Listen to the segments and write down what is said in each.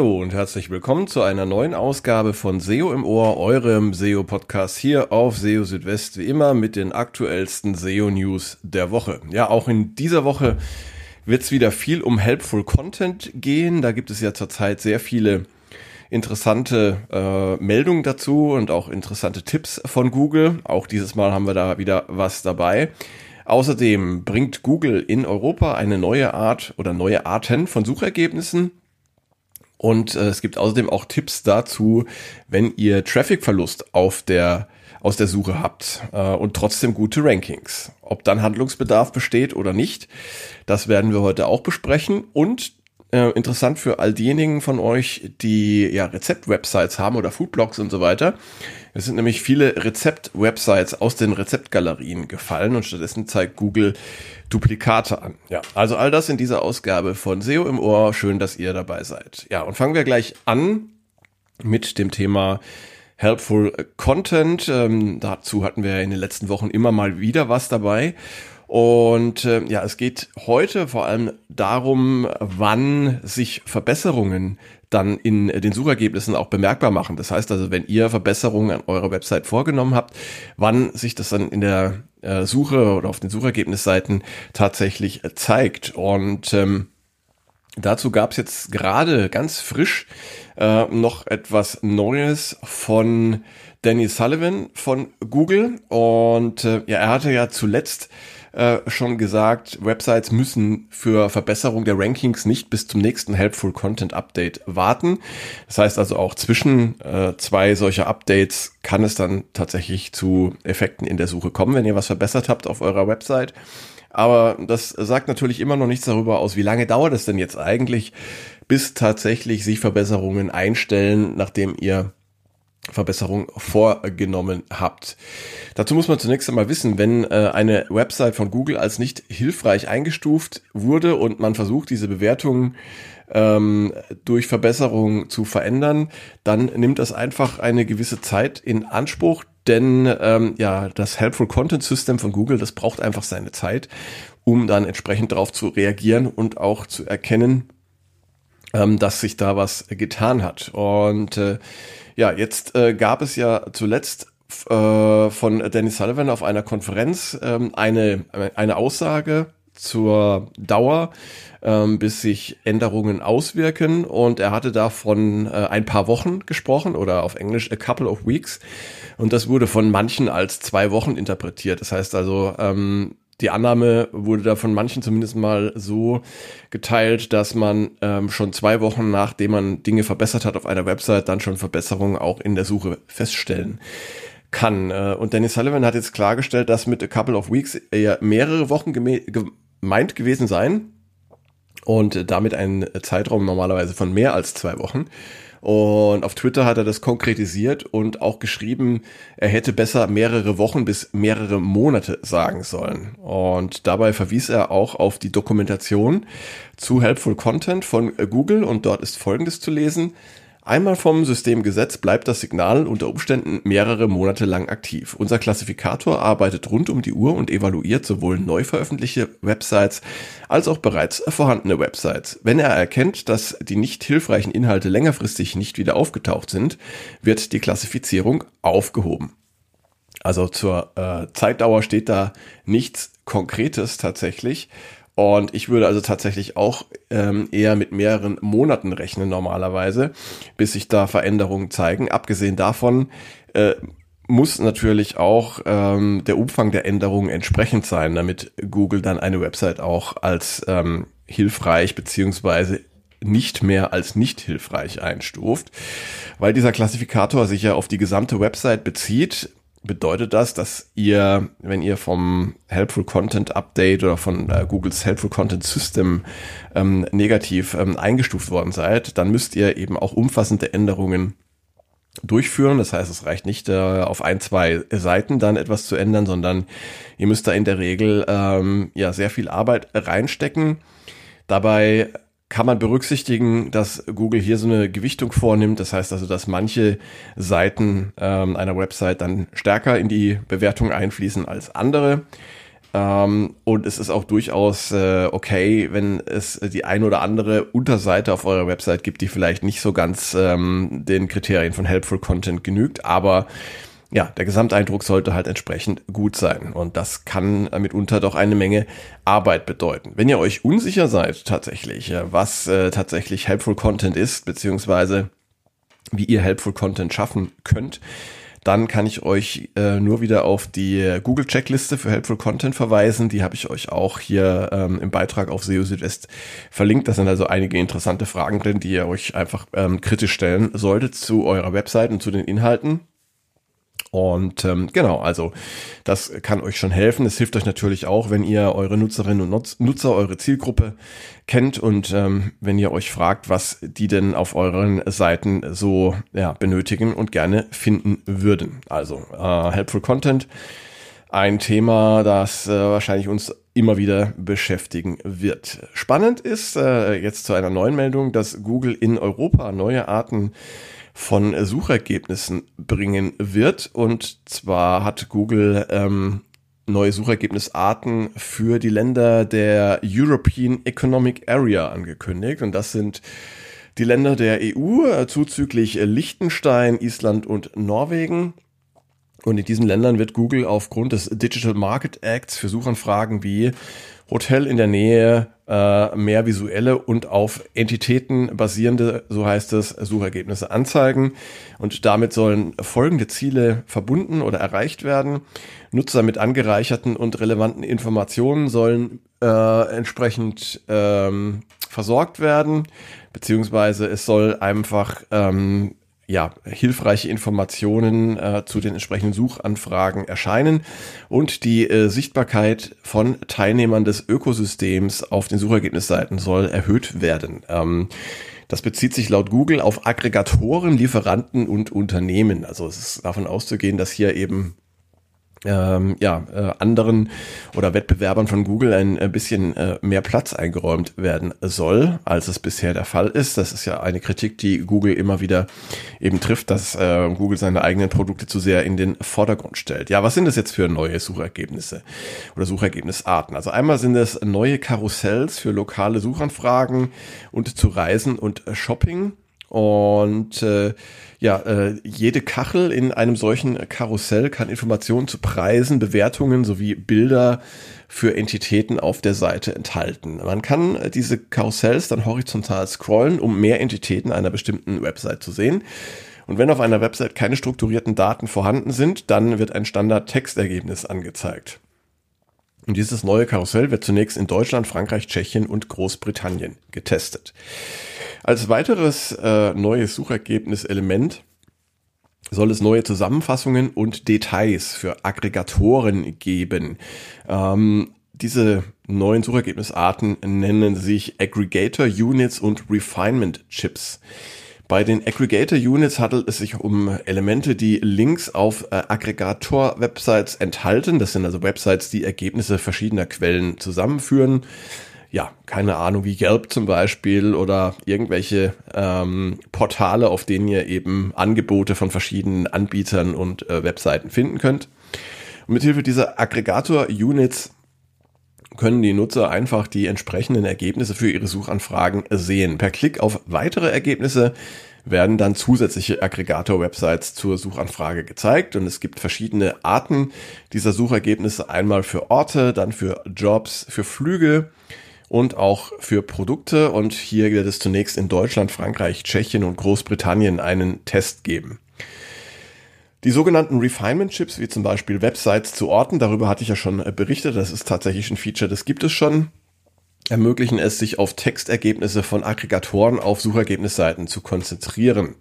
Hallo und herzlich willkommen zu einer neuen Ausgabe von SEO im Ohr, eurem SEO-Podcast hier auf SEO Südwest, wie immer mit den aktuellsten SEO-News der Woche. Ja, auch in dieser Woche wird es wieder viel um Helpful Content gehen. Da gibt es ja zurzeit sehr viele interessante äh, Meldungen dazu und auch interessante Tipps von Google. Auch dieses Mal haben wir da wieder was dabei. Außerdem bringt Google in Europa eine neue Art oder neue Arten von Suchergebnissen und äh, es gibt außerdem auch Tipps dazu, wenn ihr Traffic-Verlust auf der aus der Suche habt äh, und trotzdem gute Rankings. Ob dann Handlungsbedarf besteht oder nicht, das werden wir heute auch besprechen. Und äh, interessant für all diejenigen von euch, die ja Rezept-Websites haben oder Foodblogs und so weiter. Es sind nämlich viele Rezept-Websites aus den Rezeptgalerien gefallen und stattdessen zeigt Google Duplikate an. Ja, also all das in dieser Ausgabe von SEO im Ohr. Schön, dass ihr dabei seid. Ja, und fangen wir gleich an mit dem Thema Helpful Content. Ähm, dazu hatten wir in den letzten Wochen immer mal wieder was dabei. Und äh, ja, es geht heute vor allem darum, wann sich Verbesserungen dann in den Suchergebnissen auch bemerkbar machen. Das heißt also, wenn ihr Verbesserungen an eurer Website vorgenommen habt, wann sich das dann in der äh, Suche oder auf den Suchergebnisseiten tatsächlich zeigt. Und ähm, dazu gab es jetzt gerade ganz frisch äh, noch etwas Neues von Danny Sullivan von Google. Und äh, ja, er hatte ja zuletzt äh, schon gesagt, Websites müssen für Verbesserung der Rankings nicht bis zum nächsten Helpful Content Update warten. Das heißt also auch zwischen äh, zwei solcher Updates kann es dann tatsächlich zu Effekten in der Suche kommen, wenn ihr was verbessert habt auf eurer Website. Aber das sagt natürlich immer noch nichts darüber aus, wie lange dauert es denn jetzt eigentlich, bis tatsächlich sich Verbesserungen einstellen, nachdem ihr Verbesserung vorgenommen habt. Dazu muss man zunächst einmal wissen, wenn äh, eine Website von Google als nicht hilfreich eingestuft wurde und man versucht, diese Bewertungen ähm, durch Verbesserung zu verändern, dann nimmt das einfach eine gewisse Zeit in Anspruch, denn ähm, ja, das Helpful Content System von Google, das braucht einfach seine Zeit, um dann entsprechend darauf zu reagieren und auch zu erkennen, ähm, dass sich da was getan hat. Und äh, ja, jetzt äh, gab es ja zuletzt äh, von Danny Sullivan auf einer Konferenz ähm, eine, eine Aussage zur Dauer, ähm, bis sich Änderungen auswirken. Und er hatte da von äh, ein paar Wochen gesprochen oder auf Englisch a couple of weeks. Und das wurde von manchen als zwei Wochen interpretiert. Das heißt also, ähm, die Annahme wurde da von manchen zumindest mal so geteilt, dass man ähm, schon zwei Wochen nachdem man Dinge verbessert hat auf einer Website, dann schon Verbesserungen auch in der Suche feststellen kann. Äh, und Dennis Sullivan hat jetzt klargestellt, dass mit a couple of weeks eher mehrere Wochen gemeint gewesen seien und damit ein Zeitraum normalerweise von mehr als zwei Wochen. Und auf Twitter hat er das konkretisiert und auch geschrieben, er hätte besser mehrere Wochen bis mehrere Monate sagen sollen. Und dabei verwies er auch auf die Dokumentation zu Helpful Content von Google und dort ist Folgendes zu lesen. Einmal vom System gesetzt bleibt das Signal unter Umständen mehrere Monate lang aktiv. Unser Klassifikator arbeitet rund um die Uhr und evaluiert sowohl neu veröffentlichte Websites als auch bereits vorhandene Websites. Wenn er erkennt, dass die nicht hilfreichen Inhalte längerfristig nicht wieder aufgetaucht sind, wird die Klassifizierung aufgehoben. Also zur äh, Zeitdauer steht da nichts Konkretes tatsächlich. Und ich würde also tatsächlich auch ähm, eher mit mehreren Monaten rechnen normalerweise, bis sich da Veränderungen zeigen. Abgesehen davon äh, muss natürlich auch ähm, der Umfang der Änderungen entsprechend sein, damit Google dann eine Website auch als ähm, hilfreich beziehungsweise nicht mehr als nicht hilfreich einstuft, weil dieser Klassifikator sich ja auf die gesamte Website bezieht, bedeutet das, dass ihr, wenn ihr vom Helpful Content Update oder von äh, Googles Helpful Content System ähm, negativ ähm, eingestuft worden seid, dann müsst ihr eben auch umfassende Änderungen durchführen. Das heißt, es reicht nicht äh, auf ein, zwei Seiten dann etwas zu ändern, sondern ihr müsst da in der Regel ähm, ja sehr viel Arbeit reinstecken. Dabei kann man berücksichtigen, dass Google hier so eine Gewichtung vornimmt. Das heißt also, dass manche Seiten ähm, einer Website dann stärker in die Bewertung einfließen als andere. Ähm, und es ist auch durchaus äh, okay, wenn es die ein oder andere Unterseite auf eurer Website gibt, die vielleicht nicht so ganz ähm, den Kriterien von Helpful Content genügt, aber ja, der Gesamteindruck sollte halt entsprechend gut sein. Und das kann mitunter doch eine Menge Arbeit bedeuten. Wenn ihr euch unsicher seid tatsächlich, was äh, tatsächlich Helpful Content ist, beziehungsweise wie ihr Helpful Content schaffen könnt, dann kann ich euch äh, nur wieder auf die Google Checkliste für Helpful Content verweisen. Die habe ich euch auch hier ähm, im Beitrag auf SEO Südwest verlinkt. Da sind also einige interessante Fragen drin, die ihr euch einfach ähm, kritisch stellen solltet zu eurer Website und zu den Inhalten. Und ähm, genau, also das kann euch schon helfen. Es hilft euch natürlich auch, wenn ihr eure Nutzerinnen und Nutzer, eure Zielgruppe kennt und ähm, wenn ihr euch fragt, was die denn auf euren Seiten so ja, benötigen und gerne finden würden. Also äh, Helpful Content, ein Thema, das äh, wahrscheinlich uns immer wieder beschäftigen wird. Spannend ist äh, jetzt zu einer neuen Meldung, dass Google in Europa neue Arten von Suchergebnissen bringen wird. Und zwar hat Google ähm, neue Suchergebnisarten für die Länder der European Economic Area angekündigt. Und das sind die Länder der EU, äh, zuzüglich Liechtenstein, Island und Norwegen. Und in diesen Ländern wird Google aufgrund des Digital Market Acts für Suchanfragen wie Hotel in der Nähe, äh, mehr visuelle und auf Entitäten basierende, so heißt es, Suchergebnisse anzeigen. Und damit sollen folgende Ziele verbunden oder erreicht werden. Nutzer mit angereicherten und relevanten Informationen sollen äh, entsprechend ähm, versorgt werden, beziehungsweise es soll einfach ähm, ja, hilfreiche Informationen äh, zu den entsprechenden Suchanfragen erscheinen und die äh, Sichtbarkeit von Teilnehmern des Ökosystems auf den Suchergebnisseiten soll erhöht werden. Ähm, das bezieht sich laut Google auf Aggregatoren, Lieferanten und Unternehmen. Also es ist davon auszugehen, dass hier eben ähm, ja, äh, anderen oder Wettbewerbern von Google ein, ein bisschen äh, mehr Platz eingeräumt werden soll, als es bisher der Fall ist. Das ist ja eine Kritik, die Google immer wieder eben trifft, dass äh, Google seine eigenen Produkte zu sehr in den Vordergrund stellt. Ja, was sind das jetzt für neue Suchergebnisse oder Suchergebnisarten? Also einmal sind es neue Karussells für lokale Suchanfragen und zu Reisen und Shopping. Und äh, ja, äh, jede Kachel in einem solchen Karussell kann Informationen zu Preisen, Bewertungen sowie Bilder für Entitäten auf der Seite enthalten. Man kann diese Karussells dann horizontal scrollen, um mehr Entitäten einer bestimmten Website zu sehen. Und wenn auf einer Website keine strukturierten Daten vorhanden sind, dann wird ein Standard-Textergebnis angezeigt. Und dieses neue Karussell wird zunächst in Deutschland, Frankreich, Tschechien und Großbritannien getestet. Als weiteres äh, neues Suchergebniselement soll es neue Zusammenfassungen und Details für Aggregatoren geben. Ähm, diese neuen Suchergebnisarten nennen sich Aggregator Units und Refinement Chips. Bei den Aggregator Units handelt es sich um Elemente, die Links auf äh, Aggregator-Websites enthalten. Das sind also Websites, die Ergebnisse verschiedener Quellen zusammenführen ja, keine Ahnung, wie Yelp zum Beispiel oder irgendwelche ähm, Portale, auf denen ihr eben Angebote von verschiedenen Anbietern und äh, Webseiten finden könnt. Und mithilfe dieser Aggregator-Units können die Nutzer einfach die entsprechenden Ergebnisse für ihre Suchanfragen sehen. Per Klick auf weitere Ergebnisse werden dann zusätzliche Aggregator-Websites zur Suchanfrage gezeigt und es gibt verschiedene Arten dieser Suchergebnisse. Einmal für Orte, dann für Jobs, für Flüge und auch für Produkte. Und hier wird es zunächst in Deutschland, Frankreich, Tschechien und Großbritannien einen Test geben. Die sogenannten Refinement Chips, wie zum Beispiel Websites zu Orten, darüber hatte ich ja schon berichtet, das ist tatsächlich ein Feature, das gibt es schon, ermöglichen es, sich auf Textergebnisse von Aggregatoren auf Suchergebnisseiten zu konzentrieren.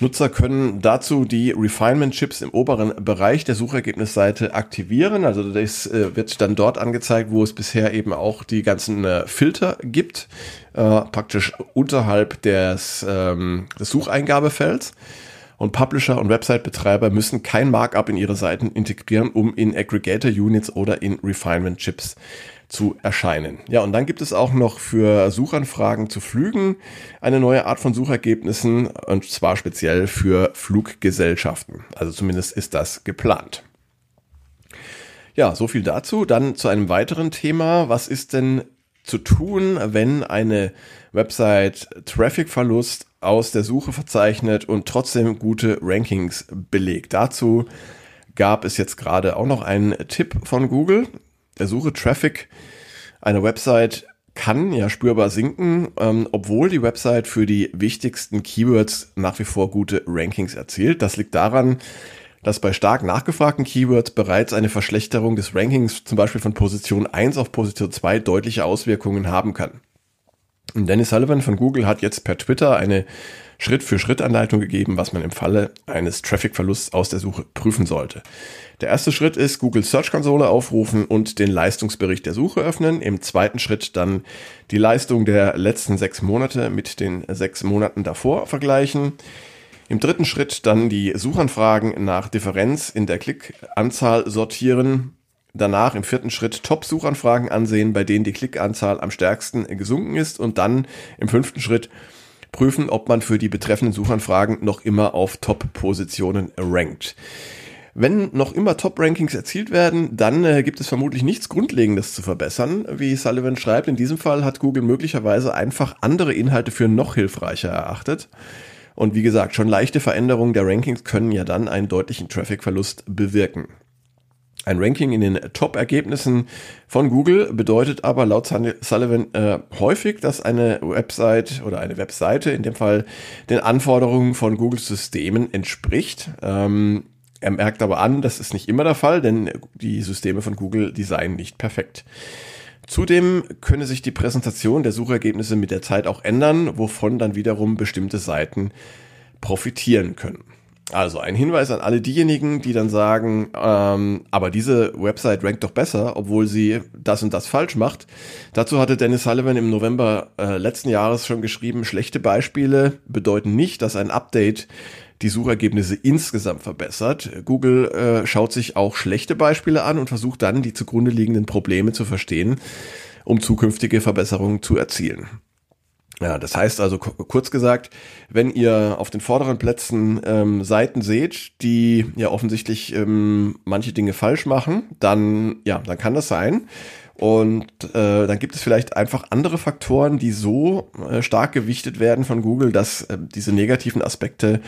Nutzer können dazu die Refinement Chips im oberen Bereich der Suchergebnisseite aktivieren. Also das äh, wird dann dort angezeigt, wo es bisher eben auch die ganzen äh, Filter gibt, äh, praktisch unterhalb des, ähm, des Sucheingabefelds. Und Publisher und Website-Betreiber müssen kein Markup in ihre Seiten integrieren, um in Aggregator Units oder in Refinement Chips zu erscheinen. Ja, und dann gibt es auch noch für Suchanfragen zu Flügen eine neue Art von Suchergebnissen und zwar speziell für Fluggesellschaften. Also zumindest ist das geplant. Ja, so viel dazu. Dann zu einem weiteren Thema. Was ist denn zu tun, wenn eine Website Traffic-Verlust aus der Suche verzeichnet und trotzdem gute Rankings belegt? Dazu gab es jetzt gerade auch noch einen Tipp von Google. Der Suche Traffic einer Website kann ja spürbar sinken, ähm, obwohl die Website für die wichtigsten Keywords nach wie vor gute Rankings erzielt. Das liegt daran, dass bei stark nachgefragten Keywords bereits eine Verschlechterung des Rankings zum Beispiel von Position 1 auf Position 2 deutliche Auswirkungen haben kann. Dennis Sullivan von Google hat jetzt per Twitter eine Schritt-für-Schritt-Anleitung gegeben, was man im Falle eines Traffic-Verlusts aus der Suche prüfen sollte. Der erste Schritt ist Google Search Konsole aufrufen und den Leistungsbericht der Suche öffnen. Im zweiten Schritt dann die Leistung der letzten sechs Monate mit den sechs Monaten davor vergleichen. Im dritten Schritt dann die Suchanfragen nach Differenz in der Klickanzahl sortieren. Danach im vierten Schritt Top-Suchanfragen ansehen, bei denen die Klickanzahl am stärksten gesunken ist. Und dann im fünften Schritt prüfen, ob man für die betreffenden Suchanfragen noch immer auf Top-Positionen rankt. Wenn noch immer Top-Rankings erzielt werden, dann äh, gibt es vermutlich nichts Grundlegendes zu verbessern. Wie Sullivan schreibt, in diesem Fall hat Google möglicherweise einfach andere Inhalte für noch hilfreicher erachtet. Und wie gesagt, schon leichte Veränderungen der Rankings können ja dann einen deutlichen Traffic-Verlust bewirken. Ein Ranking in den Top-Ergebnissen von Google bedeutet aber laut Sullivan äh, häufig, dass eine Website oder eine Webseite in dem Fall den Anforderungen von Googles Systemen entspricht. Ähm, er merkt aber an, das ist nicht immer der Fall, denn die Systeme von Google designen nicht perfekt. Zudem könne sich die Präsentation der Suchergebnisse mit der Zeit auch ändern, wovon dann wiederum bestimmte Seiten profitieren können. Also ein Hinweis an alle diejenigen, die dann sagen, ähm, aber diese Website rankt doch besser, obwohl sie das und das falsch macht. Dazu hatte Dennis Sullivan im November äh, letzten Jahres schon geschrieben, schlechte Beispiele bedeuten nicht, dass ein Update die Suchergebnisse insgesamt verbessert. Google äh, schaut sich auch schlechte Beispiele an und versucht dann, die zugrunde liegenden Probleme zu verstehen, um zukünftige Verbesserungen zu erzielen. Ja, das heißt also kurz gesagt, wenn ihr auf den vorderen Plätzen ähm, Seiten seht, die ja offensichtlich ähm, manche Dinge falsch machen, dann ja, dann kann das sein. Und äh, dann gibt es vielleicht einfach andere Faktoren, die so äh, stark gewichtet werden von Google, dass äh, diese negativen Aspekte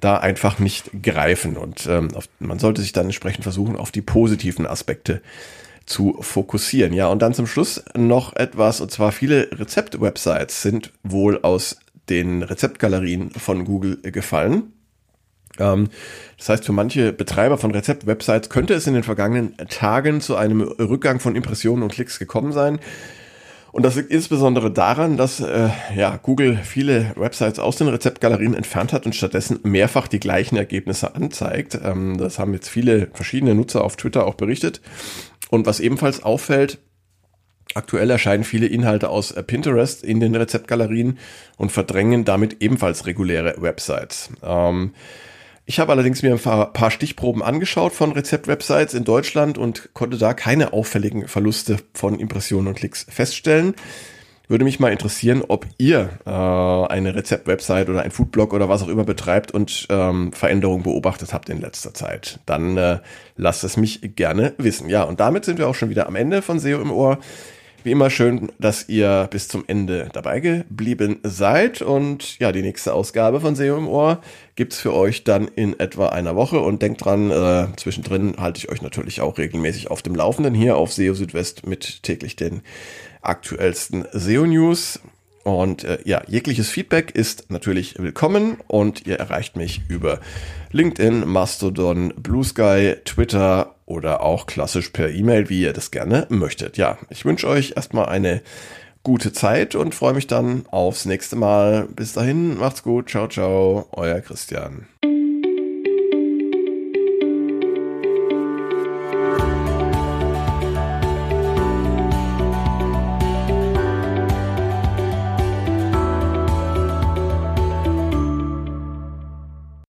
da einfach nicht greifen. Und ähm, auf, man sollte sich dann entsprechend versuchen, auf die positiven Aspekte zu fokussieren. Ja, und dann zum Schluss noch etwas, und zwar viele Rezept-Websites sind wohl aus den Rezeptgalerien von Google gefallen. Ähm, das heißt, für manche Betreiber von Rezept-Websites könnte es in den vergangenen Tagen zu einem Rückgang von Impressionen und Klicks gekommen sein. Und das liegt insbesondere daran, dass äh, ja, Google viele Websites aus den Rezeptgalerien entfernt hat und stattdessen mehrfach die gleichen Ergebnisse anzeigt. Ähm, das haben jetzt viele verschiedene Nutzer auf Twitter auch berichtet. Und was ebenfalls auffällt, aktuell erscheinen viele Inhalte aus äh, Pinterest in den Rezeptgalerien und verdrängen damit ebenfalls reguläre Websites. Ähm, ich habe allerdings mir ein paar Stichproben angeschaut von Rezept-Websites in Deutschland und konnte da keine auffälligen Verluste von Impressionen und Klicks feststellen. Würde mich mal interessieren, ob ihr äh, eine Rezept-Website oder ein Foodblog oder was auch immer betreibt und ähm, Veränderungen beobachtet habt in letzter Zeit. Dann äh, lasst es mich gerne wissen. Ja, und damit sind wir auch schon wieder am Ende von SEO im Ohr. Wie immer schön, dass ihr bis zum Ende dabei geblieben seid. Und ja, die nächste Ausgabe von SEO im Ohr gibt's für euch dann in etwa einer Woche. Und denkt dran, äh, zwischendrin halte ich euch natürlich auch regelmäßig auf dem Laufenden hier auf SEO Südwest mit täglich den aktuellsten SEO-News. Und äh, ja, jegliches Feedback ist natürlich willkommen und ihr erreicht mich über LinkedIn, Mastodon, Blue Sky, Twitter oder auch klassisch per E-Mail, wie ihr das gerne möchtet. Ja, ich wünsche euch erstmal eine gute Zeit und freue mich dann aufs nächste Mal. Bis dahin, macht's gut, ciao, ciao, euer Christian.